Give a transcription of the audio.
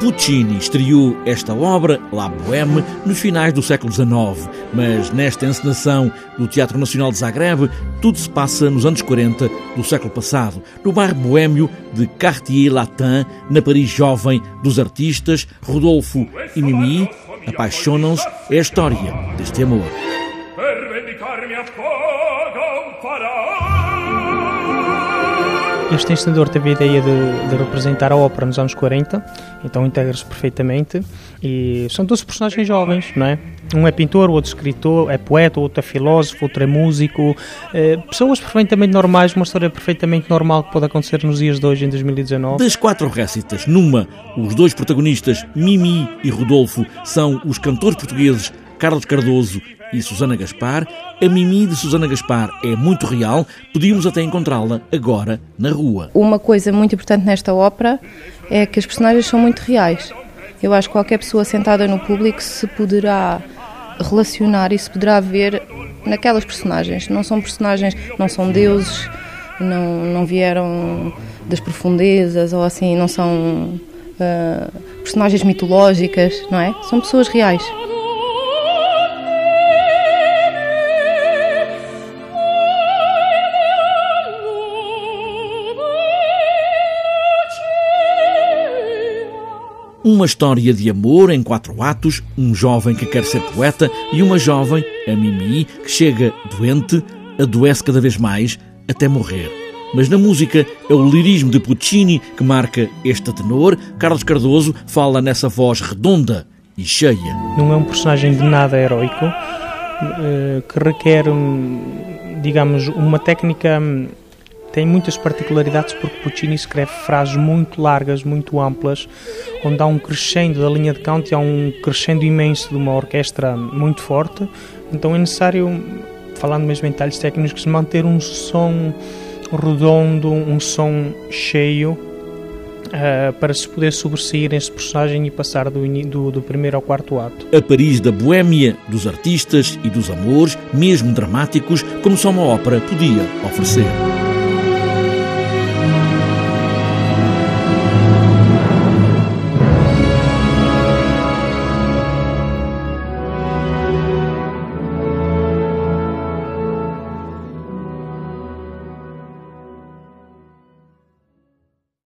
Puccini estreou esta obra, La Bohème, nos finais do século XIX, mas nesta encenação do Teatro Nacional de Zagreb, tudo se passa nos anos 40 do século passado, no bairro boêmio de Cartier-Latin, na Paris jovem dos artistas Rodolfo e Mimi, apaixonam-se, é a história deste amor. Este encenador teve a ideia de, de, representar a ópera nos anos 40, então integra-se perfeitamente. E são todos personagens jovens, não é? Um é pintor, outro escritor, é poeta, outro é filósofo, outro é músico. É, pessoas perfeitamente normais, uma história perfeitamente normal que pode acontecer nos dias de hoje, em 2019. Das quatro récitas, numa, os dois protagonistas, Mimi e Rodolfo, são os cantores portugueses Carlos Cardoso e Susana Gaspar. A Mimi de Susana Gaspar é muito real, podíamos até encontrá-la agora na rua. Uma coisa muito importante nesta ópera é que as personagens são muito reais. Eu acho que qualquer pessoa sentada no público se poderá relacionar e se poderá ver naquelas personagens. Não são personagens, não são deuses, não, não vieram das profundezas ou assim, não são uh, personagens mitológicas, não é? São pessoas reais. Uma história de amor em quatro atos, um jovem que quer ser poeta e uma jovem, a Mimi, que chega doente, adoece cada vez mais, até morrer. Mas na música é o lirismo de Puccini que marca este tenor. Carlos Cardoso fala nessa voz redonda e cheia. Não é um personagem de nada heróico, eh, que requer, digamos, uma técnica hum, tem muitas particularidades porque Puccini escreve frases muito largas, muito amplas, onde há um crescendo da linha de canto e há um crescendo imenso de uma orquestra muito forte. Então é necessário, falando mesmo em detalhes técnicos, manter um som redondo, um som cheio, Uh, para se poder sobressair esse personagem e passar do, do, do, primeiro ao quarto ato. A Paris da Boêmia, dos artistas e dos amores, mesmo dramáticos, como só uma ópera podia oferecer.